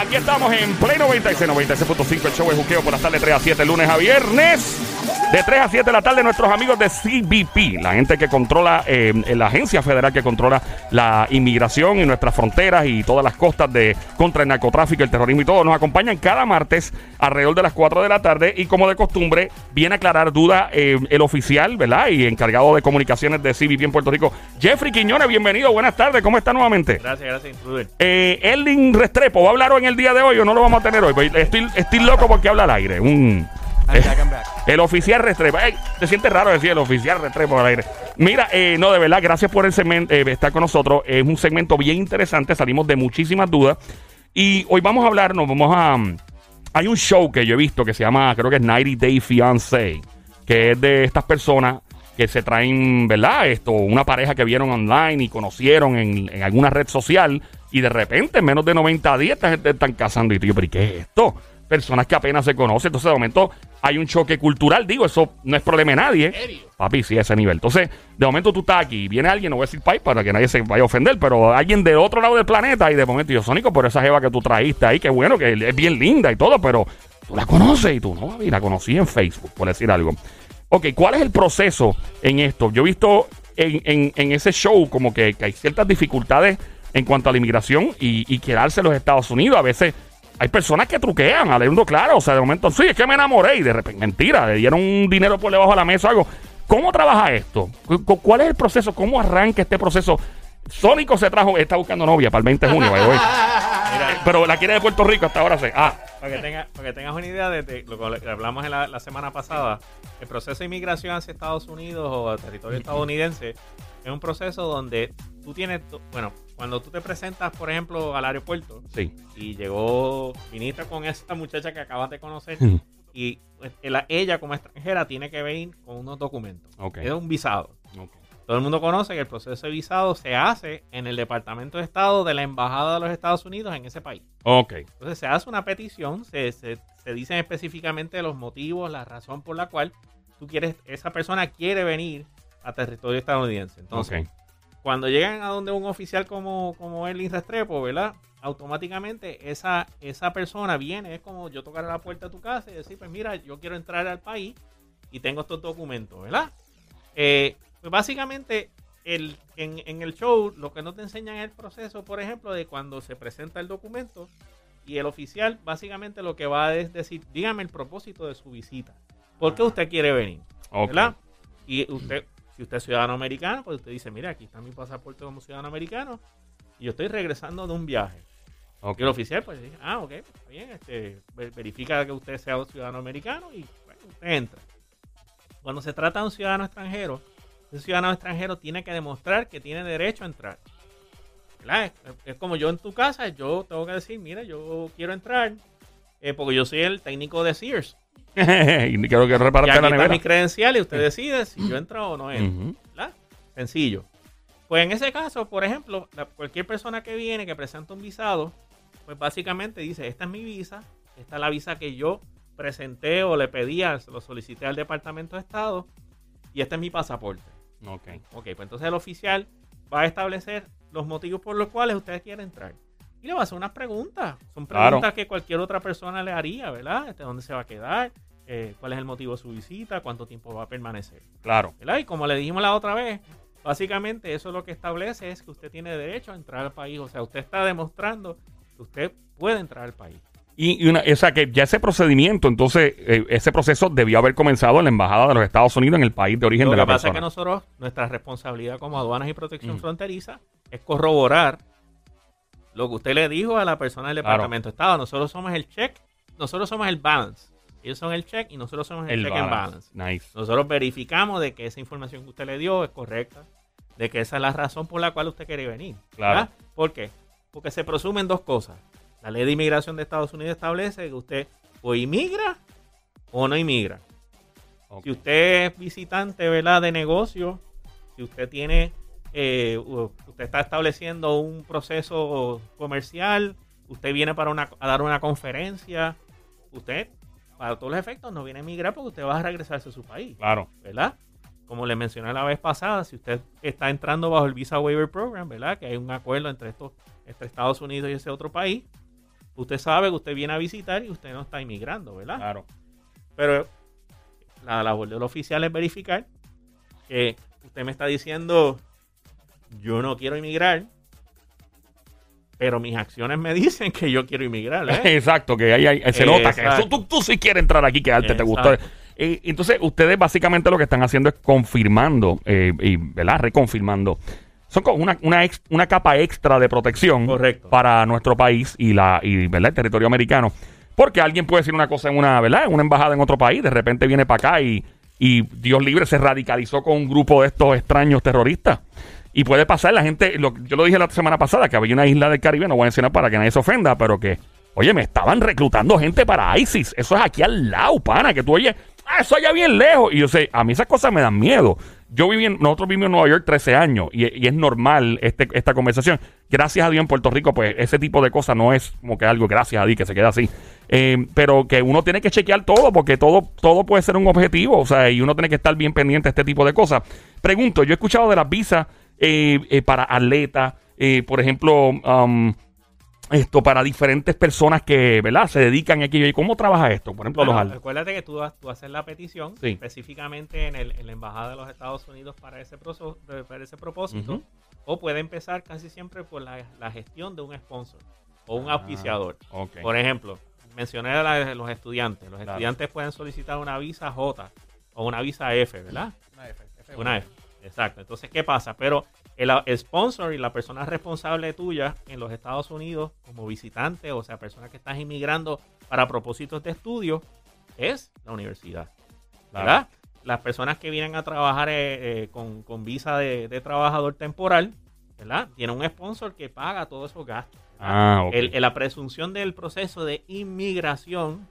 Aquí estamos en Play 96, 96.5, el show de juqueo por las tardes 3 a 7, lunes a viernes. De 3 a 7 de la tarde, nuestros amigos de CBP, la gente que controla, eh, la agencia federal que controla la inmigración y nuestras fronteras y todas las costas de contra el narcotráfico, el terrorismo y todo, nos acompañan cada martes alrededor de las 4 de la tarde y como de costumbre viene a aclarar dudas eh, el oficial, ¿verdad? Y encargado de comunicaciones de CBP en Puerto Rico, Jeffrey Quiñones, bienvenido, buenas tardes, ¿cómo está nuevamente? Gracias, gracias, intruder. Eh, Erling Restrepo, ¿va a hablar hoy en el día de hoy o no lo vamos a tener hoy? Pues Estoy, estoy loco porque habla al aire. Un, El oficial Restrepo. Ey, se siente raro decir el oficial Restrepo al aire. Mira, eh, no, de verdad, gracias por el segmento, eh, estar con nosotros. Es un segmento bien interesante. Salimos de muchísimas dudas. Y hoy vamos a hablar, nos vamos a. Hay un show que yo he visto que se llama, creo que es 90 Day Fiancé, que es de estas personas que se traen, ¿verdad? Esto, una pareja que vieron online y conocieron en, en alguna red social y de repente en menos de 90 días gente están casando y yo, pero ¿y qué es esto? Personas que apenas se conocen, entonces de momento hay un choque cultural, digo, eso no es problema de nadie. Papi, sí, a ese nivel. Entonces, de momento tú estás aquí, viene alguien, no voy a decir país para que nadie se vaya a ofender, pero alguien de otro lado del planeta y de momento yo, Sónico, por esa jeva que tú traíste ahí, que bueno, que es bien linda y todo, pero tú la conoces y tú no, y la conocí en Facebook, por decir algo. Ok, ¿cuál es el proceso en esto? Yo he visto en, en- en ese show como que, que hay ciertas dificultades en cuanto a la inmigración y, y quedarse en los Estados Unidos. A veces hay personas que truquean, hablando claro. O sea, de momento, sí, es que me enamoré y de repente, mentira, le dieron un dinero por debajo de la mesa o algo. ¿Cómo trabaja esto? ¿Cu- cu- ¿Cuál es el proceso? ¿Cómo arranca este proceso? Sónico se trajo, está buscando novia para el 20 de junio, pero la quiere de Puerto Rico hasta ahora. Se, ah, para que, tenga- para que tengas una idea de, de lo que hablamos en la, la semana pasada, el proceso de inmigración hacia Estados Unidos o a territorio estadounidense es un proceso donde tú tienes, bueno, cuando tú te presentas, por ejemplo, al aeropuerto sí. y llegó, viniste con esta muchacha que acabas de conocer Mm. y pues, el- ella como extranjera tiene que venir con unos documentos. Es un visado. Todo el mundo conoce que el proceso de visado se hace en el Departamento de Estado de la Embajada de los Estados Unidos en ese país. Ok. Entonces se hace una petición, se, se, se dicen específicamente los motivos, la razón por la cual tú quieres, esa persona quiere venir a territorio estadounidense. Entonces. Cuando llegan a donde un oficial como, como Erling Restrepo, ¿verdad? Automáticamente esa, esa persona viene, es como yo tocar a la puerta de tu casa y decir, pues mira, yo quiero entrar al país y tengo estos documentos, ¿verdad? Eh, pues básicamente el, en, en el show lo que no te enseñan es el proceso, por ejemplo, de cuando se presenta el documento y el oficial básicamente lo que va a es decir, dígame el propósito de su visita. ¿Por qué usted quiere venir? Ok. ¿verdad? Y usted, si usted es ciudadano americano, pues usted dice, mira, aquí está mi pasaporte como ciudadano americano y yo estoy regresando de un viaje. Ok. Y el oficial, pues dice, ah, ok, está bien, este, ver- verifica que usted sea un ciudadano americano y bueno, usted entra. Cuando se trata de un ciudadano extranjero, ese ciudadano extranjero tiene que demostrar que tiene derecho a entrar. Es, es como yo en tu casa, yo tengo que decir, mira, yo quiero entrar eh, porque yo soy el técnico de Sears. y quiero que Y reparaste aquí la nevera. mis credenciales y usted decide si yo entro o no entro. Ujú. ¿verdad? Sencillo. Pues en ese caso, por ejemplo, la- cualquier persona que viene, que presenta un visado, pues básicamente dice, esta es mi visa, esta es la visa que yo presenté o le pedí, lo solicité al Departamento de Estado, y este es mi pasaporte. Ok. Ok, pues entonces el oficial va a establecer los motivos por los cuales usted quiere entrar. Y le va a hacer unas preguntas. Son Claro. preguntas que cualquier otra persona le haría, ¿verdad? Este, ¿Dónde se va a quedar? Eh, ¿Cuál es el motivo de su visita? ¿Cuánto tiempo va a permanecer? Claro. ¿verdad? Y como le dijimos la otra vez, básicamente eso lo que establece es que usted tiene derecho a entrar al país. O sea, usted está demostrando que usted puede entrar al país. Y, y una, o sea, que ya ese procedimiento, entonces, eh, ese proceso debió haber comenzado en la Embajada de los Estados Unidos en el país de origen Lo de que la pasa es persona. que nosotros, nuestra responsabilidad como aduanas y protección Mm. fronteriza es corroborar lo que usted le dijo a la persona del. Departamento de Estado. Nosotros somos el check, nosotros somos el balance. Ellos son el check y nosotros somos el, el check and balance. Nice. Nosotros verificamos de que esa información que usted le dio es correcta, de que esa es la razón por la cual usted quiere venir. Claro. ¿verdad? ¿Por qué? Porque se presumen dos cosas. La ley de inmigración de Estados Unidos establece que usted o inmigra o no inmigra. Ok. Si usted es visitante, ¿verdad? De negocio, si usted tiene, eh, usted está estableciendo un proceso comercial, usted viene para una, a dar una conferencia, usted, para todos los efectos, no viene a emigrar porque usted va a regresarse a su país, Claro. ¿verdad? Como le mencioné la vez pasada, si usted está entrando bajo el Visa Waiver Program, ¿verdad? Que hay un acuerdo entre estos, entre Estados Unidos y ese otro país, usted sabe que usted viene a visitar y usted no está inmigrando, ¿verdad? Claro. Pero la labor del oficial es verificar que usted me está diciendo, yo no quiero inmigrar, pero mis acciones me dicen que yo quiero inmigrar. ¿eh? Exacto, que ahí, ahí- se nota que eso- tú, tú sí quieres entrar aquí, quedarte, te gustó. Eh, entonces, ustedes básicamente lo que están haciendo es confirmando, eh, y, ¿verdad? Reconfirmando. Son como una, una, ex- una capa extra de protección Correcto. para nuestro país y, la, y ¿verdad? el territorio americano. Porque alguien puede decir una cosa en una, ¿verdad? En una embajada en otro país, de repente viene para acá y, y Dios libre se radicalizó con un grupo de estos extraños terroristas. Y puede pasar, la gente, lo- yo lo dije la semana pasada, que había una isla del Caribe, no voy a mencionar para que nadie se ofenda, pero que, oye, me estaban reclutando gente para ISIS. Eso es aquí al lado, pana, que tú oyes, ah, eso allá bien lejos. Y yo sé, a mí esas cosas me dan miedo. Yo viví en, nosotros vivimos en Nueva York 13 años y, es normal este, esta conversación. Gracias a Dios en Puerto Rico, pues ese tipo de cosas no es como que algo, gracias a Dios, que se queda así. Eh, pero que uno tiene que chequear todo porque todo, todo puede ser un objetivo, o sea, y uno tiene que estar bien pendiente de este tipo de cosas. Pregunto, yo he escuchado de las visas para atletas, eh, por ejemplo, um, esto para diferentes personas que, ¿verdad? Se dedican a aquello. ¿Y cómo trabaja esto? Por ejemplo, Bueno, los atletas. acuérdate que tú, tú haces la petición Sí. específicamente en, el- en la Embajada de los Estados Unidos para ese, proso- para ese propósito. O puede empezar casi siempre por la, la gestión de un sponsor o un Ah, auspiciador. Por ejemplo, mencioné a la- los estudiantes. Los Claro. estudiantes pueden solicitar una visa J o una visa F, ¿verdad? Una F. F1. Una F. Exacto. Entonces, ¿qué pasa? Pero el, el sponsor y la persona responsable tuya en los Estados Unidos como visitante, o sea, persona que estás inmigrando para propósitos de estudio, es la universidad. ¿Verdad? Las personas que vienen a trabajar eh, eh, con, con visa de, de trabajador temporal, ¿verdad? Tiene un sponsor que paga todos esos gastos. Ah, el- la presunción del proceso de inmigración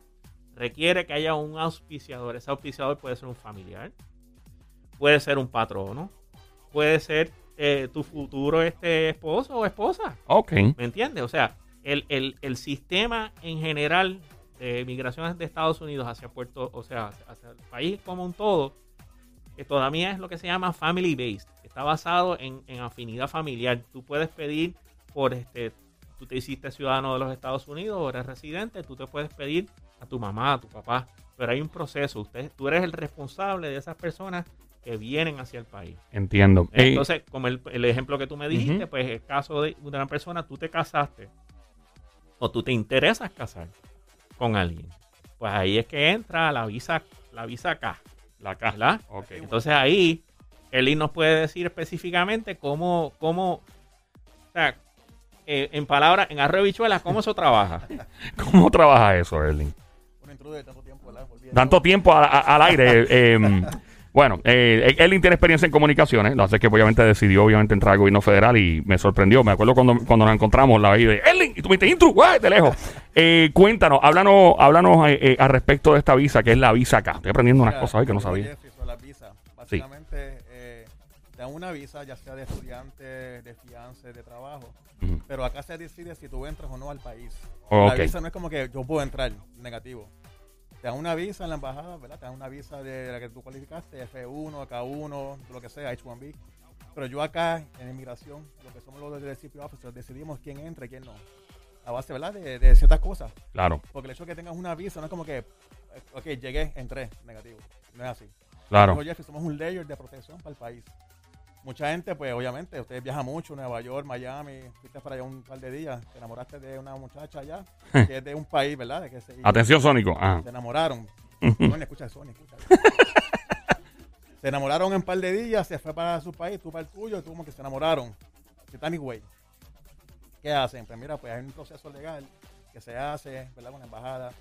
requiere que haya un auspiciador. Ese auspiciador puede ser un familiar, puede ser un patrono, puede ser eh, tu futuro este esposo o esposa. ok. ¿Me entiendes? O sea, el, el- el sistema en general de migración de Estados Unidos hacia Puerto, o sea, hacia el país como un todo, que todavía es lo que se llama family based. Está basado en, en afinidad familiar. Tú puedes pedir por este, tú te hiciste ciudadano de los Estados Unidos o eres residente, tú te puedes pedir a tu mamá, a tu papá, pero hay un proceso. Usted, tú eres el responsable de esas personas que vienen hacia el país. Entiendo. Eh, Entonces, como el, el ejemplo que tú me dijiste, pues el caso de una persona, tú te casaste o tú te interesas casar con alguien, pues ahí es que entra la visa, la visa K, la casa. ¿verdad? Ok. Entonces ahí Eli nos puede decir específicamente cómo, cómo, o sea, eh, en palabras, en arroz de bichuelas, cómo eso trabaja. ¿Cómo trabaja eso, Erling? Un intruder de tanto tiempo, ¿verdad? Volví a- Tanto tiempo a- a- al aire. eh, bueno, eh, Erling tiene experiencia en comunicaciones, lo hace que obviamente decidió obviamente entrar al gobierno federal y me sorprendió. Me acuerdo cuando, cuando nos encontramos, la vi de Erling, y tú me dijiste intro, guay, de lejos. Eh, cuéntanos, háblanos, háblanos eh, eh, al respecto de esta visa, que es la visa acá. Estoy aprendiendo unas Mira, cosas hoy que no sabía. Las visas. Básicamente, eh, te dan una visa, ya sea de estudiante, de fianza, de trabajo. Pero acá se decide si tú entras o no al país. Oh, La visa no es como que yo puedo entrar, negativo. Te dan una visa en la embajada, ¿verdad? Te dan una visa de la que tú cualificaste, F1, K1, lo que sea, H1B. Pero yo acá, en inmigración, lo que somos los del CP Officers, decidimos quién entra y quién no. A base, ¿verdad? De, de ciertas cosas. Claro, Porque el hecho de que tengas una visa no es como que, ok, llegué, entré, negativo. No es así. claro. Jeffrey, somos un layer de protección para el país. Mucha gente, pues obviamente, ustedes viajan mucho, Nueva York, Miami, fuiste para allá un par de días, te enamoraste de una muchacha allá, que es de un país, ¿verdad? De que se, Atención, Sónico. Ah. se enamoraron. Sony, escucha, Sony, escucha. se enamoraron en un par de días, se fue para su país, tú para el tuyo, tú como que se enamoraron. Titanic Way. ¿Qué hacen? Pues mira, pues hay un proceso legal que se hace, ¿verdad? Con la embajada.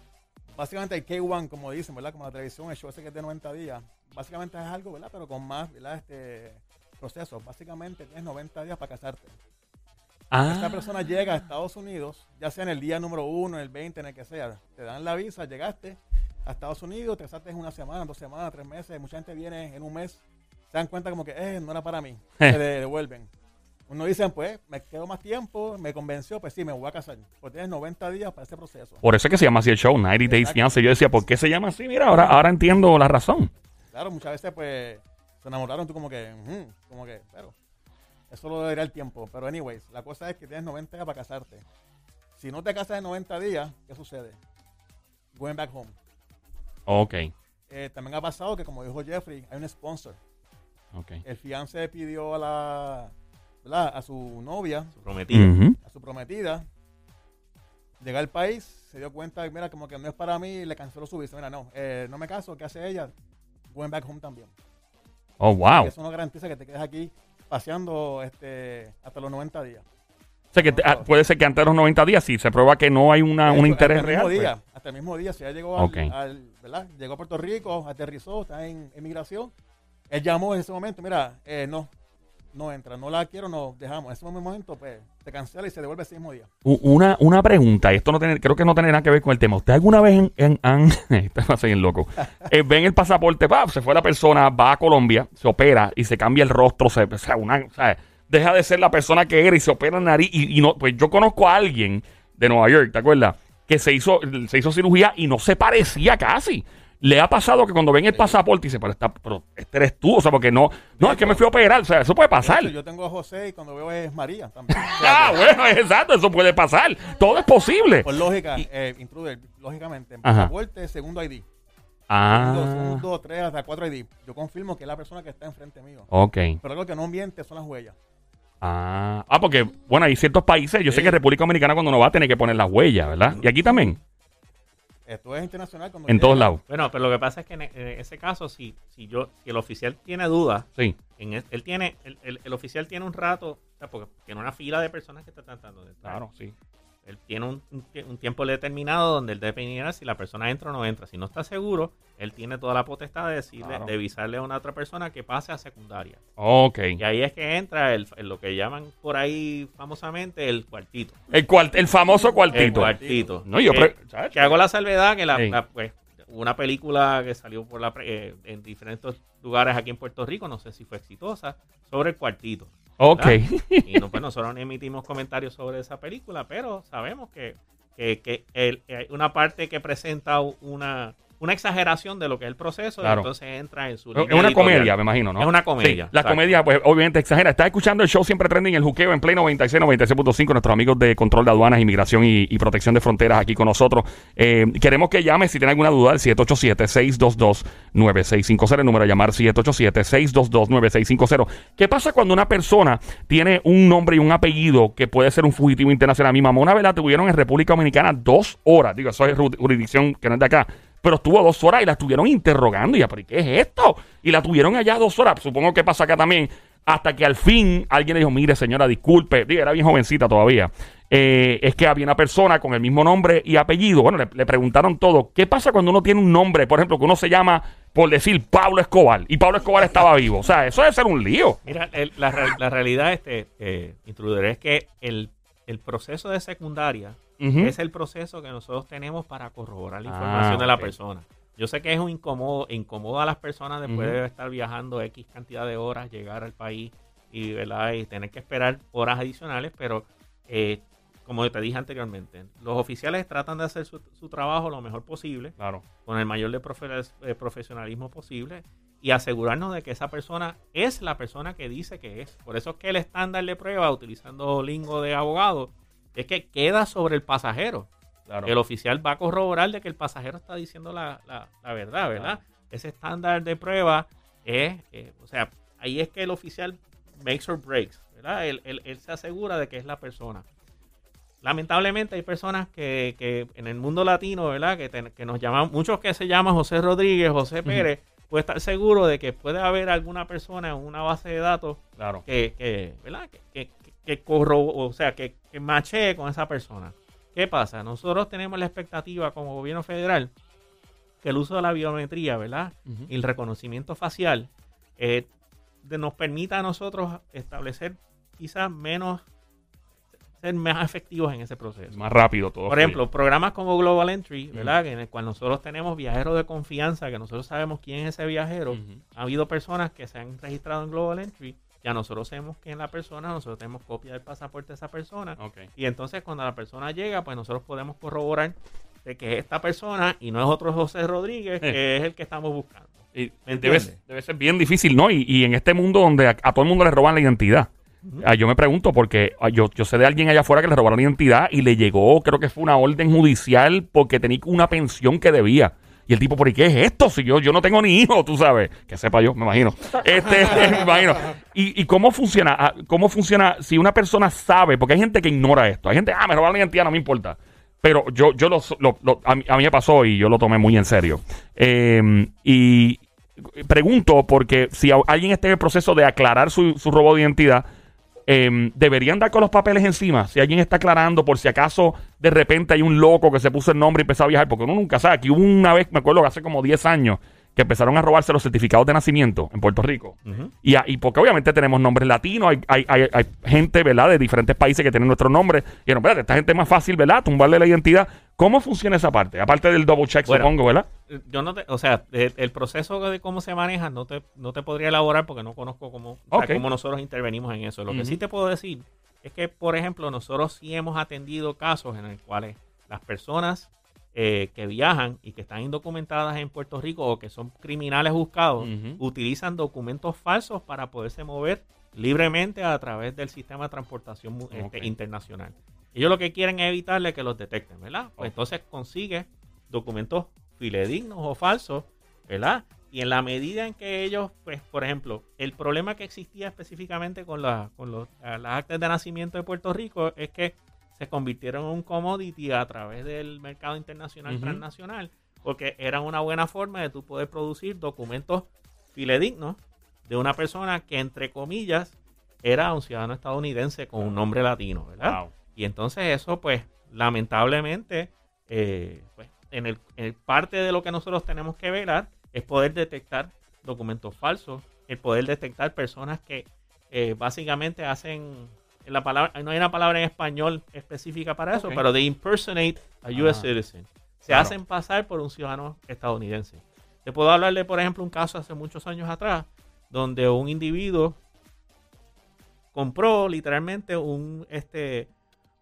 Básicamente el K1, como dicen, ¿verdad? Como la televisión, el show ese que es de 90 días. Básicamente es algo, ¿verdad? Pero con más, ¿verdad? Este proceso. Básicamente tienes 90 días para casarte. Esta Ah, persona llega a Estados Unidos, ya sea en el día número uno, en el 20, en el que sea. Te dan la visa, llegaste a Estados Unidos, te casaste en una semana, dos semanas, tres meses. Mucha gente viene en un mes, se dan cuenta como que, eh, no era para mí. Se de- devuelven. Uno dice, pues, me quedo más tiempo, me convenció, pues sí, me voy a casar. Pues tienes 90 días para ese proceso. por eso es que se llama así el show, 90 Days. Fiancé. Yo decía, ¿por qué se llama así? Mira, ahora, ahora entiendo la razón. Claro, muchas veces, pues, se enamoraron, tú como que, como que, pero, eso lo dirá el tiempo. Pero, anyways, la cosa es que tienes 90 días para casarte. Si no te casas en 90 días, ¿qué sucede? Going back home. Ok. Eh, también ha pasado que, como dijo Jeffrey, hay un sponsor. Ok. El fiance pidió a la, ¿verdad? a su novia, Su prometido. Ujú. a su prometida, llega al país, se dio cuenta, mira, como que no es para mí, y le canceló su visa. Mira, no, eh, no me caso, ¿qué hace ella? Going back home también. Oh, wow. Eso no garantiza que te quedes aquí paseando este, hasta los 90 días. O sea, que te- ah, puede ser que antes de los 90 días, si se prueba que no hay una, un interés hasta el mismo real. día, pues. hasta el mismo día, si ya llegó, al- al, ¿verdad? llegó a Puerto Rico, aterrizó, está en emigración, él llamó en ese momento, mira, eh, no, no entra, no la quiero, no dejamos. En ese momento, pues, se cancela y se devuelve ese mismo día. Una, una pregunta, y esto no tiene, creo que no tiene nada que ver con el tema. ¿Usted alguna vez en, en- ser bien loco, Eh, ven el pasaporte, pa, se fue la persona, va a Colombia, se opera y se cambia el rostro, se, o sea, una, o sea, deja de ser la persona que era y se opera la nariz y, y no, pues yo conozco a alguien de Nueva York, ¿te acuerdas? Que se hizo, se hizo cirugía y no se parecía casi. Le ha pasado que cuando ven el pasaporte dice, pero, está, pero este eres tú, o sea, porque no, no, es que me fui a operar, o sea, eso puede pasar. Yo tengo a José y cuando veo es María también. Ah, bueno, exacto, eso puede pasar. Todo es posible. Por lógica, eh, intruder, lógicamente, en pasaporte, segundo ID. Ah, Segundo, segundo, tres, hasta cuatro ID. Yo confirmo que es la persona que está enfrente mío. ok. Pero algo que no miente son las huellas. Ah, ah, porque, bueno, hay ciertos países, yo sé que República Dominicana cuando uno va a tener que poner las huellas, ¿verdad? Y aquí también, Esto es internacional. Cuando en todos lados. Bueno, pero lo que pasa es que en, e- en ese caso, si, si yo, si el oficial tiene dudas, Sí. en es- él tiene, el, el- el oficial tiene un rato, o sea, porque tiene una fila de personas que está tratando de entrar. Claro, sí. Él tiene un, un tie- un tiempo determinado donde él mirar si la persona entra o no entra. Si no está seguro, él tiene toda la potestad de decirle, Claro. de avisarle a una otra persona que pase a secundaria. Ok. Y ahí es que entra el, el- lo que llaman por ahí famosamente el cuartito. El, cuart- el famoso El cuartito. cuartito. No, yo que, hago la salvedad que la- pues, una película que salió por la pre- eh, en diferentes lugares aquí en Puerto Rico, no sé si fue exitosa, sobre el cuartito. Ok. Y no, pues nosotros no emitimos comentarios sobre esa película, pero sabemos que, que, que el- hay una parte que presenta una, una exageración de lo que es el proceso, y entonces entra en su Es una editorial. comedia, me imagino, ¿no? Es una comedia, Sí, la exacto. comedia, pues, obviamente exagera. Estás escuchando el show siempre trending, el juqueo en Play 96, 96.5. Nuestros amigos de control de aduanas, inmigración y, y protección de fronteras aquí con nosotros. Eh, queremos que llames si tiene alguna duda al 787-622-9650. El número a llamar 787-622-9650. ¿Qué pasa cuando una persona tiene un nombre y un apellido que puede ser un fugitivo internacional? Mi mamá una vez la tuvieron en República Dominicana dos horas. Digo, eso es ju- jurisdicción que no es de acá. Pero estuvo dos horas y la estuvieron interrogando. Y ya, ¿pero ¿y qué es esto? Y la tuvieron allá dos horas. Supongo que pasa acá también. Hasta que al fin alguien le dijo, mire señora, disculpe. Digo, era bien jovencita todavía. Eh, es que había una persona con el mismo nombre y apellido. Bueno, le, preguntaron todo. ¿Qué pasa cuando uno tiene un nombre, por ejemplo, que uno se llama, por decir, Pablo Escobar? Y Pablo Escobar estaba vivo. O sea, eso debe ser un lío. Mira, la, re- la realidad, este, eh, es que el, el proceso de secundaria es el proceso que nosotros tenemos para corroborar la Ah, información de la persona. Yo sé que es un incómodo, incomoda a las personas después de estar viajando X cantidad de horas, llegar al país y, ¿verdad? y tener que esperar horas adicionales, pero eh, como te dije anteriormente, los oficiales tratan de hacer su, su trabajo lo mejor posible, Claro. con el mayor de profe- eh, profesionalismo posible y asegurarnos de que esa persona es la persona que dice que es. Por eso es que el estándar de prueba, utilizando lingo de abogado, es que queda sobre el pasajero. Claro. El oficial va a corroborar de que el pasajero está diciendo la, la- la verdad, ¿verdad? Ese estándar de prueba es, eh, o sea, ahí es que el oficial makes or breaks, ¿verdad? Él, él- él se asegura de que es la persona. Lamentablemente hay personas que, que en el mundo latino, ¿verdad? Que, que nos llaman, muchos que se llaman José Rodríguez, José Pérez, puede estar seguro de que puede haber alguna persona en una base de datos Claro. que, que, ¿verdad? que, que, que- corro- o sea, que, que machee con esa persona. ¿Qué pasa? Nosotros tenemos la expectativa como gobierno federal que el uso de la biometría, ¿verdad? Y el reconocimiento facial eh, de- nos permita a nosotros establecer quizás menos, ser más efectivos en ese proceso. Es más rápido todo. Por ejemplo, programas como Global Entry, ¿verdad? En el cual nosotros tenemos viajeros de confianza, que nosotros sabemos quién es ese viajero. Ha habido personas que se han registrado en Global Entry, ya nosotros sabemos quién es la persona, nosotros tenemos copia del pasaporte de esa persona. Y entonces cuando la persona llega, pues nosotros podemos corroborar de que es esta persona y no es otro José Rodríguez, que es el que estamos buscando. Y ¿Me debe, ser bien difícil, ¿no? Y, y en este mundo donde a, a todo el mundo le roban la identidad. Ah, yo me pregunto porque ah, yo, yo sé de alguien allá afuera que le robaron la identidad y le llegó, creo que fue una orden judicial porque tenía una pensión que debía. Y el tipo, ¿por qué es esto? Si yo, yo no tengo ni hijo, tú sabes. Que sepa yo, me imagino. Este, me imagino. ¿Y, y cómo funciona? Ah, ¿Cómo funciona si una persona sabe? Porque hay gente que ignora esto. Hay gente, ah, me robaron la identidad, no me importa. Pero yo, yo lo, lo- lo- a, mí, a mí me pasó y yo lo tomé muy en serio. Eh, y pregunto porque si alguien está en el proceso de aclarar su, su robo de identidad, eh, deberían dar con los papeles encima. Si alguien está aclarando, por si acaso de repente hay un loco que se puso el nombre y empezó a viajar, porque uno nunca sabe. Aquí hubo una vez, me acuerdo que hace como 10 años, que empezaron a robarse los certificados de nacimiento en Puerto Rico. Y, a- y porque obviamente tenemos nombres latinos, hay, hay, hay, hay gente, ¿verdad?, de diferentes países que tienen nuestros nombres. Y no, espérate, esta gente es más fácil, ¿verdad?, tumbarle la identidad. ¿Cómo funciona esa parte? Aparte del double check, Bueno. supongo, ¿verdad? Yo no te, o sea, el, el proceso de cómo se maneja no te, no te podría elaborar porque no conozco cómo, o sea, Ok. cómo nosotros intervenimos en eso. Lo que sí te puedo decir es que, por ejemplo, nosotros sí hemos atendido casos en los cuales las personas eh, que viajan y que están indocumentadas en Puerto Rico o que son criminales buscados utilizan documentos falsos para poderse mover libremente a través del sistema de transportación este, internacional. Ellos lo que quieren es evitarle que los detecten, ¿verdad? Pues entonces consigue documentos fidedignos o falsos, ¿verdad? Y en la medida en que ellos, pues, por ejemplo, el problema que existía específicamente con, la- con los, las actas de nacimiento de Puerto Rico es que se convirtieron en un commodity a través del mercado internacional transnacional, porque eran una buena forma de tú poder producir documentos fidedignos de una persona que, entre comillas, era un ciudadano estadounidense con un nombre latino, ¿verdad? Wow. Y entonces eso, pues, lamentablemente, eh, pues, en el, en parte de lo que nosotros tenemos que velar es poder detectar documentos falsos, el poder detectar personas que eh, básicamente hacen la palabra, no hay una palabra en español específica para eso, pero de impersonate a US Ah. citizen. Se Claro. hacen pasar por un ciudadano estadounidense. Te puedo hablar de, por ejemplo, un caso hace muchos años atrás, donde un individuo compró literalmente un este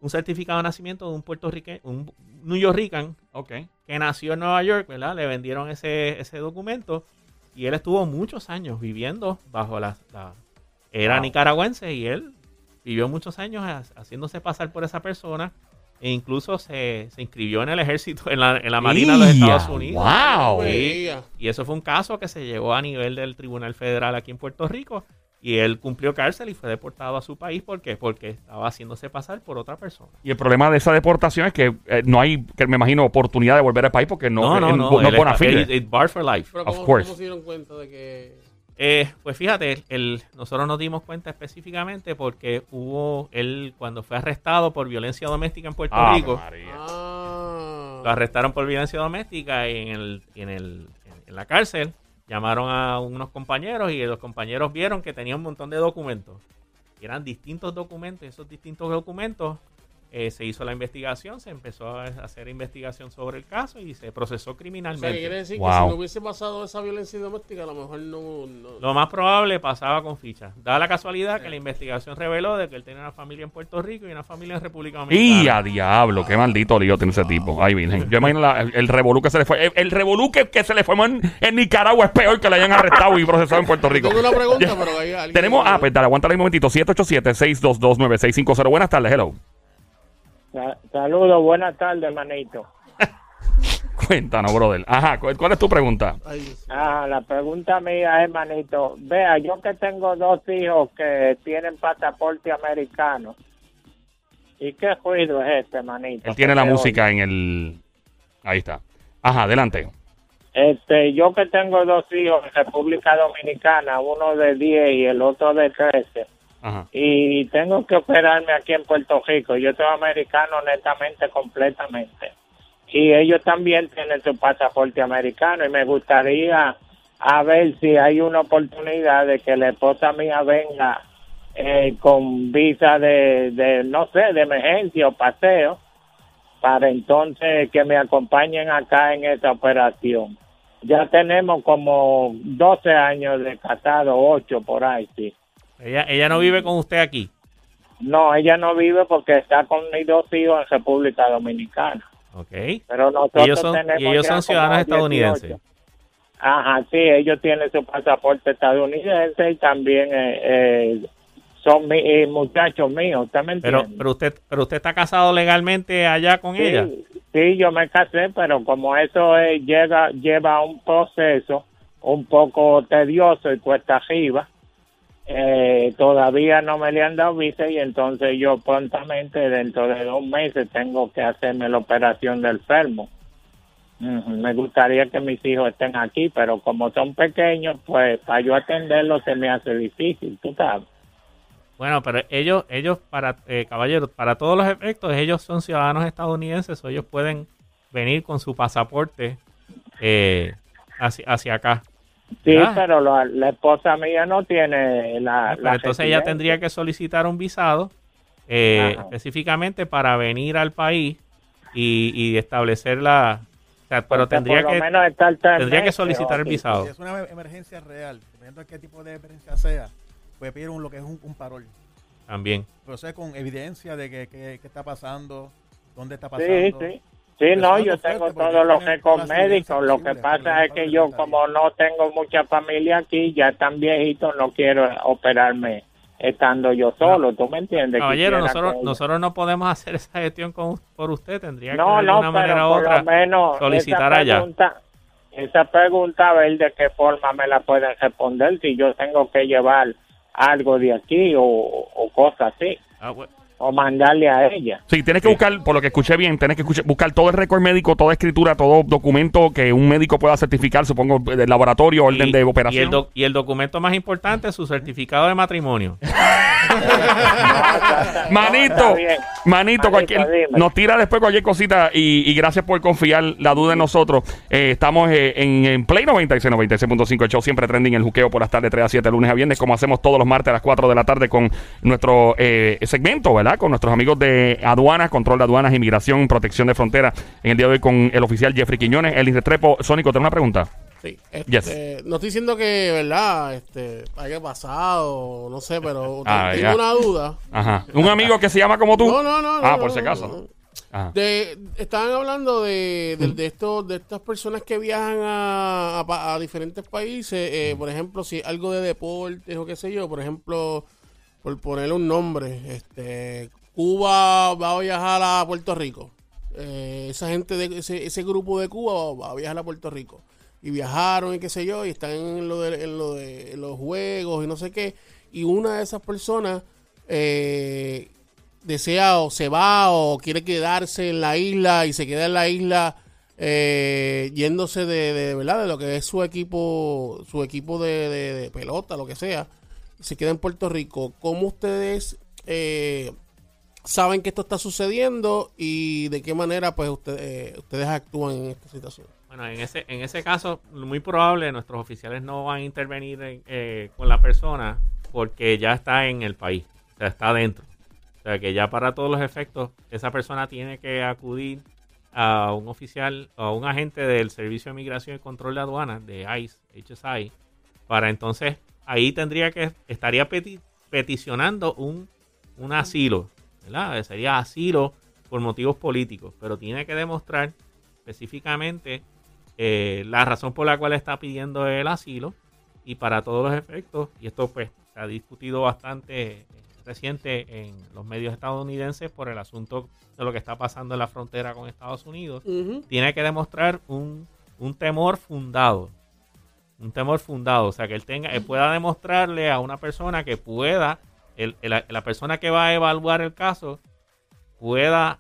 un certificado de nacimiento de un puertorriqueño, un New Yorkican Ok. que nació en Nueva York, ¿verdad? Le vendieron ese, ese documento y él estuvo muchos años viviendo bajo la... la- era Wow. nicaragüense y él vivió muchos años ha- haciéndose pasar por esa persona e incluso se, se inscribió en el ejército, en la, en la Marina de los. Estados Unidos. ¡Wow! Sí. Y eso fue un caso que se llevó a nivel del Tribunal Federal aquí en Puerto Rico. Y él cumplió cárcel y fue deportado a su país. ¿Por qué? Porque estaba haciéndose pasar por otra persona. Y el problema de esa deportación es que eh, no hay, que me imagino, oportunidad de volver al país porque no, no, eh, no. no, él está- fide. él- él bar for life. Pero Of ¿cómo, course. ¿cómo se dieron cuenta de que Eh, pues fíjate, el, nosotros nos dimos cuenta específicamente porque hubo él cuando fue arrestado por violencia doméstica en Puerto Rico. María. Ah, Lo arrestaron por violencia doméstica y en, el, en, el, en la cárcel llamaron a unos compañeros y los compañeros vieron que tenía un montón de documentos. Y eran distintos documentos. Esos distintos documentos eh, se hizo la investigación, se empezó a hacer investigación sobre el caso y se procesó o sea, criminalmente. que quiere decir que si no hubiese pasado esa violencia doméstica, a lo mejor no. no- Lo más probable pasaba con fichas. Da la casualidad que la investigación reveló de que él tenía una familia en Puerto Rico y una familia en República Y Dominicana. a diablo, qué maldito lío tiene ese tipo. Ay, virgen. Yo imagino la- el, el revolú que se le fue. El, el revolú que, que se le fue en, en Nicaragua es peor que le hayan arrestado y procesado en Puerto Rico. Tengo una pregunta, pero hay alguien. Tenemos, ah, pues dale, aguántale un momentito. 787-622-9650. Buenas tardes, hello. Sa- Saludos, buenas tardes, manito. Cuéntanos, brother. Ajá, ¿cuál, cuál es tu pregunta? Ah, la pregunta mía es, manito, vea, yo que tengo dos hijos que tienen pasaporte americano. ¿Y qué ruido es este, manito? Él tiene la música en el... Ahí está. Ajá, adelante. Este, yo que tengo dos hijos en República Dominicana, uno de 10 y el otro de 13, Y tengo que operarme aquí en Puerto Rico. Yo soy americano netamente, completamente. Y ellos también tienen su pasaporte americano y me gustaría a ver si hay una oportunidad de que la esposa mía venga eh, con visa de, de, no sé, de emergencia o paseo, para entonces que me acompañen acá en esta operación. Ya tenemos como 12 años de casado, 8 por ahí, sí. Ella, ella no vive con usted aquí. No, ella no vive porque está con mis dos hijos en República Dominicana. Ok. Pero nosotros ellos son- tenemos y ellos son ciudadanos como 18. estadounidenses. Ajá, sí, ellos tienen su pasaporte estadounidense y también eh, eh, son mi- eh, muchachos míos, ¿usted me Pero, entiende? pero usted, pero usted está casado legalmente allá con ella. Sí, yo me casé, pero como eso es- llega, lleva un proceso un poco tedioso y cuesta arriba, eh, todavía no me le han dado visa y entonces yo prontamente dentro de dos meses tengo que hacerme la operación del fermo. Me gustaría que mis hijos estén aquí, pero como son pequeños, pues para yo atenderlos se me hace difícil, tú sabes. Bueno, pero ellos, ellos para eh, caballeros, para todos los efectos, ellos son ciudadanos estadounidenses, ellos pueden venir con su pasaporte eh, hacia, hacia acá. Sí, Ah. pero la, la esposa mía no tiene la... La entonces ella tendría que solicitar un visado eh, específicamente para venir al país y, y establecer la... o sea, pero Porque tendría que, tendría que solicitar el visado. Si es una emergencia real, dependiendo de qué tipo de emergencia sea, puede pedir un, lo que es un, un parol. también. Pero con evidencia de que, que- qué está pasando, dónde está pasando. Sí, sí. Sí, no, yo tengo todos los evidencias médicos. Lo que pasa es que yo, que como no tengo mucha familia aquí, ya tan viejito, no quiero operarme estando yo solo. ¿Tú me entiendes? Caballero, nosotros, que- nosotros no podemos hacer esa gestión con, por usted. Tendría que No, de no, alguna manera u otra lo menos solicitar esa allá. pregunta, esa pregunta, a ver de qué forma me la pueden responder si yo tengo que llevar algo de aquí o, o cosas así, Ah, bueno. O mandarle a ella. Sí, tienes que buscar, por lo que escuché bien, tienes que escuchar- buscar todo el récord médico, toda escritura, todo documento que un médico pueda certificar, supongo, del laboratorio, orden Y- de Y operación. el, doc- y el documento más importante, su certificado de matrimonio. Manito, manito, cualquier, nos tira después cualquier cosita y, y gracias por confiar la duda en nosotros. Eh, estamos eh, en, en Play 96, 96.5, el show siempre trending, el juqueo por las tardes 3 a 7, lunes a viernes, como hacemos todos los martes a las 4 de la tarde con nuestro eh, segmento, ¿verdad? Con nuestros amigos de aduanas, control de aduanas, inmigración, protección de frontera. En el día de hoy con el oficial Jeffrey Quiñones, el Restrepo. Sónico, ¿tengo una pregunta? Sí, este, Yes. no estoy diciendo que, ¿verdad? Este, haya pasado, no sé, pero Ah, tengo ya. una duda. Ajá. ¿Un amigo que se llama como tú? No, no, no. Ah, no, por no, si acaso. no. De, estaban hablando de, de, de estos, de estas personas que viajan a, a a diferentes países, eh, por ejemplo, si algo de deportes o qué sé yo, por ejemplo, por ponerle un nombre, este, Cuba va a viajar a Puerto Rico. Eh, esa gente de ese, ese grupo de Cuba va a viajar a Puerto Rico. Y viajaron y qué sé yo y están en lo de, en lo de los juegos y no sé qué. Y una de esas personas eh, desea o se va o quiere quedarse en la isla y se queda en la isla eh, yéndose de, de, verdad de lo que es su equipo su equipo de- de pelota lo que sea se queda en Puerto Rico cómo ustedes eh, saben que esto está sucediendo y de qué manera pues usted- eh, ustedes actúan en esta situación Bueno, en ese, en ese caso, muy probable nuestros oficiales no van a intervenir en- eh, con la persona porque ya está en el país, o sea, está adentro. O sea, que ya para todos los efectos, esa persona tiene que acudir a un oficial o a un agente del Servicio de Migración y Control de Aduanas, de ICE, HSI, para entonces, ahí tendría que, estaría peti- peticionando un, un asilo, ¿verdad? Sería asilo por motivos políticos, pero tiene que demostrar específicamente eh, la razón por la cual está pidiendo el asilo y para todos los efectos, y esto pues se ha discutido bastante eh, reciente en los medios estadounidenses por el asunto de lo que está pasando en la frontera con Estados Unidos, tiene que demostrar un, un temor fundado. Un temor fundado. O sea, que él tenga, él pueda demostrarle a una persona que pueda, el- el- la persona que va a evaluar el caso, pueda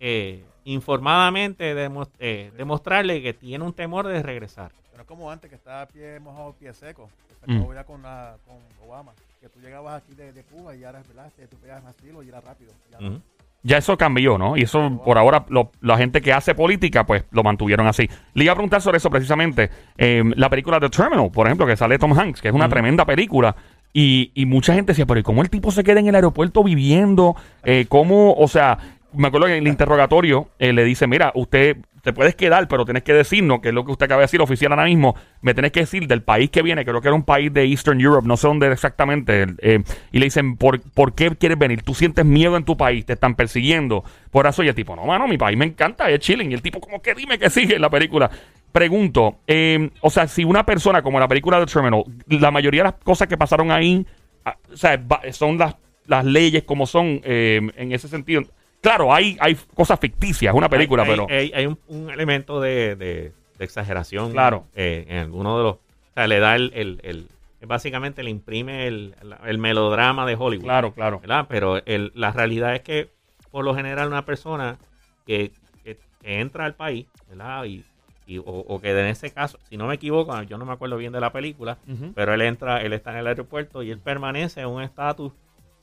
eh, informadamente demo- eh, demostrarle que tiene un temor de regresar. Pero es como antes que estaba pie mojado, pie seco. Que Mm. ya con, la- con Obama. Que tú llegabas aquí de, de Cuba y ahora ¿verdad? Tú pedías asilo y era rápido. Ya no. Ya eso cambió, ¿no? Y eso, por ahora, lo- la gente que hace política, pues lo mantuvieron así. Le iba a preguntar sobre eso precisamente. Eh, la película The Terminal, por ejemplo, que sale Tom Hanks, que es una tremenda película. Y, y mucha gente decía, pero ¿y cómo el tipo se queda en el aeropuerto viviendo? Eh, ¿Cómo? O sea, me acuerdo que en el interrogatorio eh, le dice, mira, usted te puedes quedar, pero tienes que decirnos, que es lo que usted acaba de decir oficial ahora mismo, me tenés que decir del país que viene, creo que era un país de Eastern Europe, no sé dónde exactamente, eh, y le dicen, ¿por, ¿por qué quieres venir? ¿Tú sientes miedo en tu país? ¿Te están persiguiendo? Por eso, y el tipo, no, mano, mi país me encanta, es chilling, y el tipo como que dime que sigue en la película. Pregunto, eh, o sea, si una persona como la película de Terminal, la mayoría de las cosas que pasaron ahí ah, o sea, son las, las leyes como son eh, en ese sentido. Claro, hay, hay cosas ficticias, es una película, hay, pero... Hay, hay un, un elemento de, de- de exageración. Claro. eh, en alguno de los. O sea, le da el. el- el- básicamente le imprime el, el melodrama de Hollywood. Claro, claro. ¿verdad? Pero el- la realidad es que, por lo general, una persona que, que- que entra al país, ¿verdad? Y, y- o, o que en ese caso, si no me equivoco, yo no me acuerdo bien de la película, pero él entra, él está en el aeropuerto y él permanece en un estatus,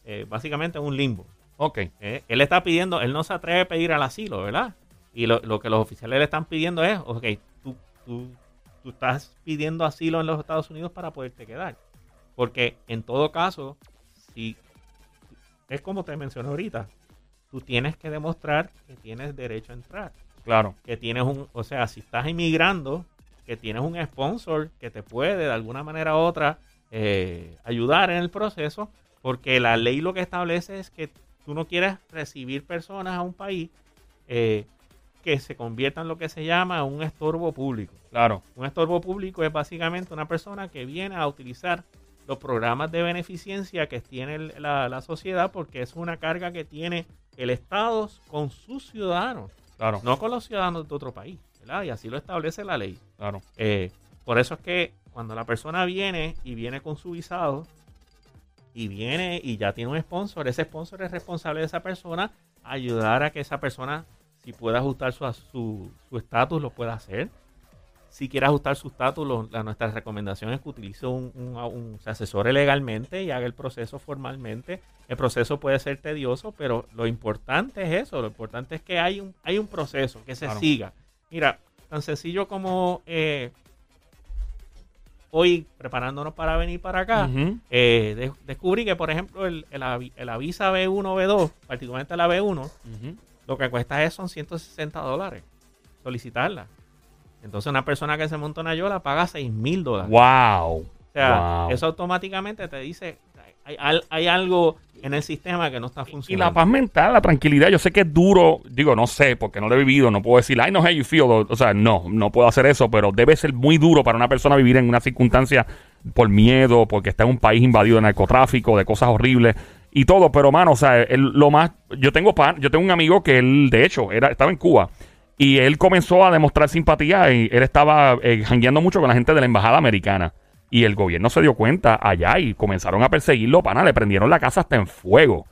eh, básicamente en un limbo. Ok, Eh, él está pidiendo, él no se atreve a pedir al asilo, ¿verdad? Y lo, lo que los oficiales le están pidiendo es, ok, tú, tú, tú estás pidiendo asilo en los Estados Unidos para poderte quedar. Porque en todo caso, si es como te mencioné ahorita, tú tienes que demostrar que tienes derecho a entrar. claro. Que tienes un, o sea, si estás inmigrando, que tienes un sponsor que te puede de alguna manera u otra eh, ayudar en el proceso, porque la ley lo que establece es que tú no quieres recibir personas a un país eh, que se conviertan en lo que se llama un estorbo público. Claro, Un estorbo público es básicamente una persona que viene a utilizar los programas de beneficencia que tiene la, la sociedad porque es una carga que tiene el Estado con sus ciudadanos, claro, no con los ciudadanos de otro país. ¿verdad? Y así lo establece la ley. claro. Eh, por eso es que cuando la persona viene y viene con su visado y viene y ya tiene un sponsor, ese sponsor es responsable de esa persona ayudar a que esa persona, si puede ajustar su su su estatus, lo pueda hacer. Si quiere ajustar su estatus, nuestra recomendación es que utilice un, un- un- se asesore legalmente y haga el proceso formalmente. El proceso puede ser tedioso, pero lo importante es eso. Lo importante es que hay un, hay un proceso que se Claro. siga. Mira, tan sencillo como eh, hoy preparándonos para venir para acá, eh, de- descubrí que, por ejemplo, el, el, el Avisa B1 B2, particularmente la B1, Ujú. lo que cuesta es son 160 dólares solicitarla. Entonces una persona que se monta una yola paga 6 mil dólares. Wow. O sea, Wow. eso automáticamente te dice, hay, hay- algo en el sistema que no está Y la funcionando. paz mental, la tranquilidad, yo sé que es duro, digo, no sé, porque no lo he vivido, no puedo decir, I know how you feel, o, o sea, no, no puedo hacer eso, pero debe ser muy duro para una persona vivir en una circunstancia por miedo, porque está en un país invadido de narcotráfico, de cosas horribles y todo, pero mano, o sea, él- lo más, yo tengo pan, yo tengo un amigo que él, de hecho, era, estaba en Cuba. Y él comenzó a demostrar simpatía y él estaba eh, jangueando mucho con la gente de la embajada americana. Y el gobierno se dio cuenta allá y comenzaron a perseguirlo, pana, le prendieron la casa hasta en fuego.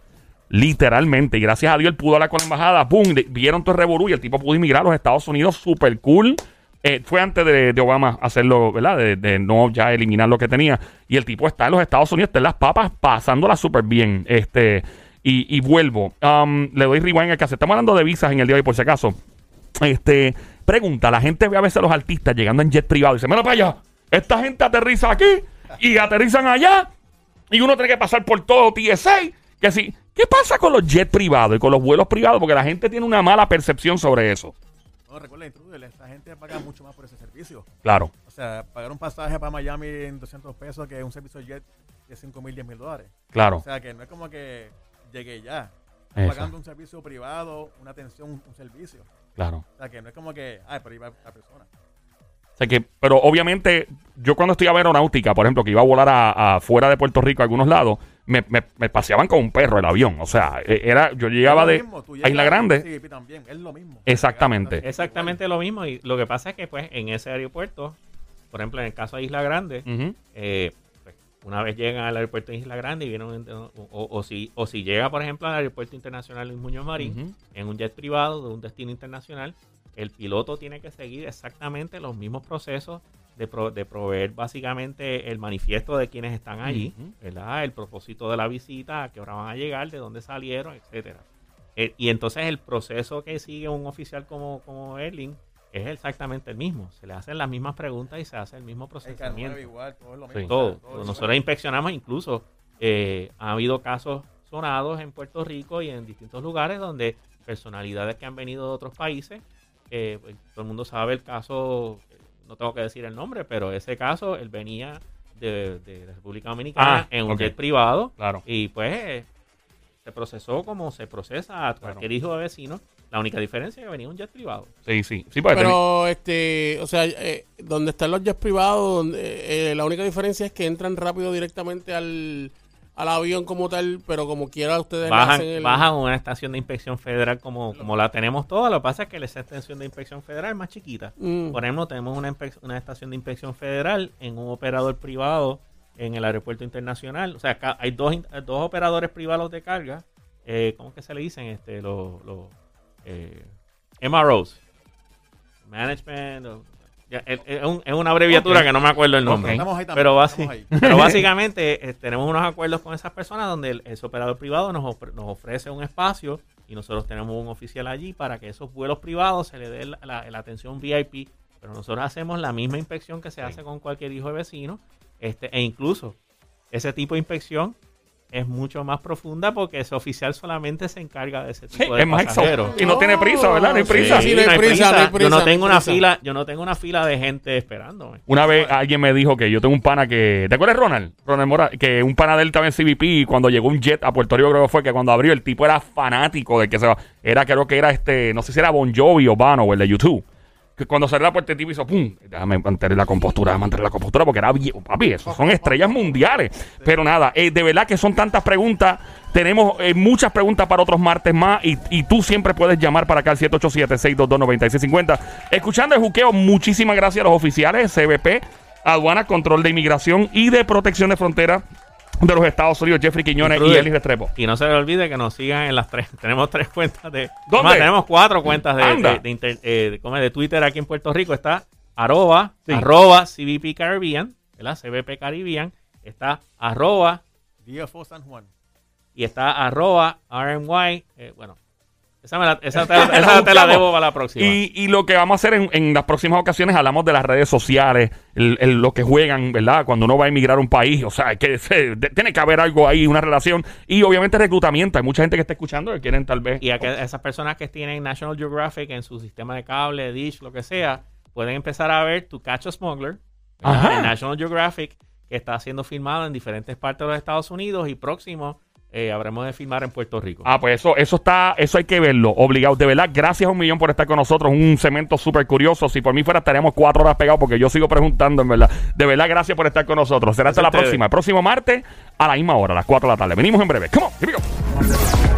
Literalmente. Y gracias a Dios él pudo hablar con la embajada. ¡Pum! Vieron todo el revolú y el tipo pudo inmigrar a los Estados Unidos. Super cool. Eh, fue antes de, Obama hacerlo, ¿verdad? De, no ya eliminar lo que tenía. Y el tipo está en los Estados Unidos, está en las papas, pasándola súper bien. Este, y, y vuelvo. Um, le doy rewind al caso. Estamos hablando de visas en el día de hoy, por si acaso. Este, pregunta, la gente ve a veces a los artistas llegando en jet privado y dice, mira para allá, esta gente aterriza aquí y aterrizan allá y uno tiene que pasar por todo TSA. Que sí, ¿qué pasa con los jets privados y con los vuelos privados? Porque la gente tiene una mala percepción sobre eso. No, recuerda, intruder, esta gente paga mucho más por ese servicio. Claro, O sea, pagar un pasaje para Miami en 200 pesos que un servicio jet de 5 mil, 10 mil dólares. claro. O sea, que no es como que llegué ya. Eso. Pagando un servicio privado, una atención, un servicio. Claro. O sea, que no es como que, ay, pero iba la persona. O sea que, pero obviamente, yo cuando estudiaba aeronáutica, por ejemplo, que iba a volar a, a fuera de Puerto Rico a algunos lados, me, me- me paseaban con un perro el avión. O sea, e- era, yo llegaba de a Isla Grande. Sí, también, es lo mismo. Exactamente. Exactamente lo mismo. Y lo que pasa es que, pues, en ese aeropuerto, por ejemplo, en el caso de Isla Grande, eh, pues, una vez llegan al aeropuerto de Isla Grande y vienen, o, o- o si, o si llega, por ejemplo, al aeropuerto internacional Luis Muñoz Marín, en un jet privado de un destino internacional, el piloto tiene que seguir exactamente los mismos procesos de, pro- de proveer básicamente el manifiesto de quienes están allí. ¿verdad? El propósito de la visita, a qué hora van a llegar, de dónde salieron, etcétera. Eh, y entonces el proceso que sigue un oficial como, como Erling es exactamente el mismo. Se le hacen las mismas preguntas y se hace el mismo procesamiento. K9 igual, todo es lo Sí. mismo. Todo. Todo Nosotros inspeccionamos incluso, eh, ha habido casos sonados en Puerto Rico y en distintos lugares donde personalidades que han venido de otros países, eh, pues, todo el mundo sabe el caso, no tengo que decir el nombre, pero ese caso, él venía de, de la República Dominicana Ah, en un jet privado Claro. y pues se procesó como se procesa a cualquier hijo de vecino. La única diferencia es que venía un jet privado. Sí, sí. Sí, porque Pero, este, o sea, eh, donde están los jets privados, donde, eh, la única diferencia es que entran rápido directamente al, al avión como tal, pero como quiera ustedes bajan, el... bajan una estación de inspección federal como, como la tenemos todas. Lo que pasa es que esa estación de inspección federal es más chiquita. Mm. Por ejemplo, tenemos una, una estación de inspección federal en un operador privado en el aeropuerto internacional. O sea, acá hay dos, dos operadores privados de carga. Eh, ¿Cómo que se le dicen? Este, los los, eh, MROs. Management. Ya, es, es un- es una abreviatura que no me acuerdo el nombre. Ok. Estamos ahí también. Pero, ahí. pero básicamente eh, tenemos unos acuerdos con esas personas donde el, ese operador privado nos, ofre- nos ofrece un espacio y nosotros tenemos un oficial allí para que esos vuelos privados se le dé la, la- la atención VIP. Pero nosotros hacemos la misma inspección que se hace con cualquier hijo de vecino. Este, e incluso ese tipo de inspección es mucho más profunda porque ese oficial solamente se encarga de ese Sí, tipo de es más pasajeros. Y no tiene prisa, ¿verdad? No hay prisa. sí, no hay prisa, no hay prisa, Yo no tengo una fila, yo no tengo una fila de gente esperándome. Una vez alguien me dijo que yo tengo un pana que. ¿Te acuerdas, Ronald? Ronald Mora, que un pana de él estaba en CBP y cuando llegó un jet a Puerto Rico, creo que fue que cuando abrió, el tipo era fanático de que se va. Era, creo que era este. No sé si era Bon Jovi o Bano o el de YouTube. Que cuando salió la puerta, el tipo hizo pum. Déjame mantener la compostura, déjame mantener la compostura porque era bien. Papi, esos son estrellas mundiales. Pero nada, eh, de verdad que son tantas preguntas. Tenemos eh, muchas preguntas para otros martes más. Y, y tú siempre puedes llamar para acá al 787-622-9650. Escuchando el juqueo, muchísimas gracias a los oficiales, CBP, Aduana, Control de Inmigración y de Protección de Frontera de los Estados Unidos, Jeffrey Quiñones y. Elis Restrepo. Y no se le olvide que nos sigan en las tres. Tenemos tres cuentas de. ¿Dónde? Más, tenemos cuatro cuentas de, Anda. de, de inter- eh, de- ¿cómo es? de Twitter aquí en Puerto Rico. Está arroba, Sí. arroba CBP Caribbean, ¿verdad? CBP Caribbean. Está arroba DFO San Juan. y está arroba RMY. eh, bueno, esa, me la, esa te, la- esa te la debo para la próxima. Y, y lo que vamos a hacer en, en las próximas ocasiones, hablamos de las redes sociales, el- el- lo que juegan, ¿verdad? Cuando uno va a emigrar a un país, o sea, que se- de- tiene que haber algo ahí, una relación. Y obviamente reclutamiento. Hay mucha gente que está escuchando que quieren tal vez. Y a que esas personas que tienen National Geographic en su sistema de cable, Dish, lo que sea, pueden empezar a ver tu Catch a Smuggler en National Geographic, que está siendo filmado en diferentes partes de los Estados Unidos y próximo eh, habremos de filmar en Puerto Rico. Ah, pues eso, eso está, eso hay que verlo, obligado. De verdad, gracias a un millón por estar con nosotros. Un cemento súper curioso. Si por mí fuera, estaríamos cuatro horas pegados porque yo sigo preguntando, en verdad. De verdad, gracias por estar con nosotros. Será hasta la próxima. El próximo martes a la misma hora, a las 4 de la tarde. Venimos en breve. Come on, here we go.